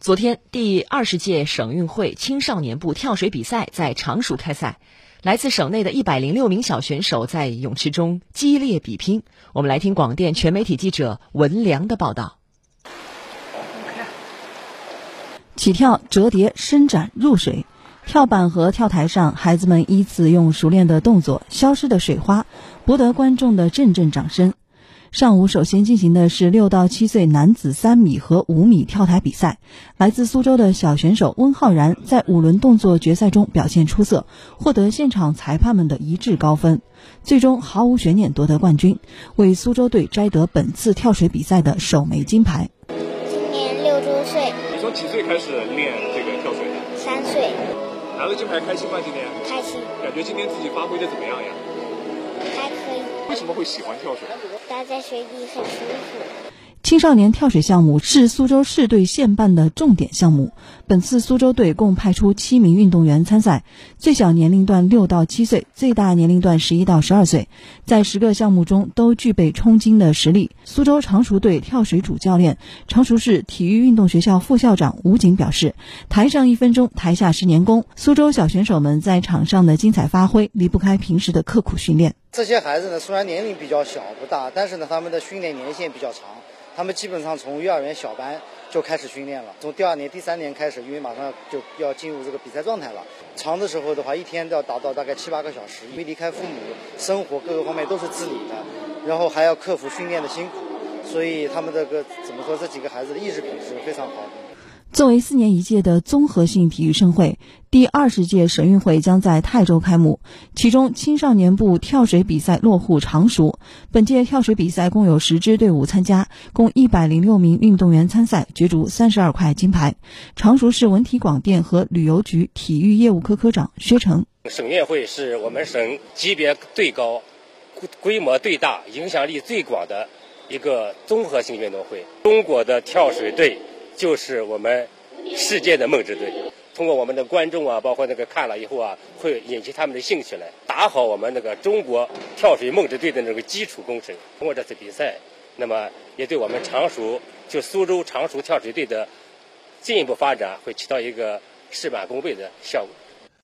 昨天，第二十届省运会青少年部跳水比赛在常熟开赛，来自省内的一百零六名小选手在泳池中激烈比拼。我们来听广电全媒体记者文良的报道。起跳、折叠、伸展、入水，跳板和跳台上，孩子们依次用熟练的动作消失的水花，博得观众的阵阵掌声。上午首先进行的是六到七岁男子三米和五米跳台比赛。来自苏州的小选手温浩然在五轮动作决赛中表现出色，获得现场裁判们的一致高分，最终毫无悬念夺得冠军，为苏州队摘得本次跳水比赛的首枚金牌。今年六周岁。你从几岁开始练这个跳水的？三岁。拿了金牌开心吗？今天？开心。感觉今天自己发挥的怎么样呀？为什么会喜欢跳水？待在水里很舒服。青少年跳水项目是苏州市队现办的重点项目。本次苏州队共派出七名运动员参赛，最小年龄段六到七岁，最大年龄段十一到十二岁，在十个项目中都具备冲金的实力。苏州常熟队跳水主教练、常熟市体育运动学校副校长吴景表示：“台上一分钟，台下十年功。苏州小选手们在场上的精彩发挥，离不开平时的刻苦训练。这些孩子呢，虽然年龄比较小不大，但是呢，他们的训练年限比较长。”他们基本上从幼儿园小班就开始训练了，从第二年、第三年开始，因为马上就要进入这个比赛状态了。长的时候的话，一天都要达到大概七八个小时，因为离开父母，生活各个方面都是自理的，然后还要克服训练的辛苦，所以他们这个怎么说，这几个孩子的意志品质非常好。作为四年一届的综合性体育盛会，第二十届省运会将在泰州开幕。其中，青少年部跳水比赛落户常熟。本届跳水比赛共有十支队伍参加，共一百零六名运动员参赛，角逐三十二块金牌。常熟市文体广电和旅游局体育业务科科长薛成：省运会是我们省级别最高、规模最大、影响力最广的一个综合性运动会。中国的跳水队。就是我们世界的梦之队，通过我们的观众啊，包括那个看了以后啊，会引起他们的兴趣来，打好我们那个中国跳水梦之队的那个基础工程。通过这次比赛，那么也对我们常熟就苏州常熟跳水队的进一步发展会起到一个事半功倍的效果。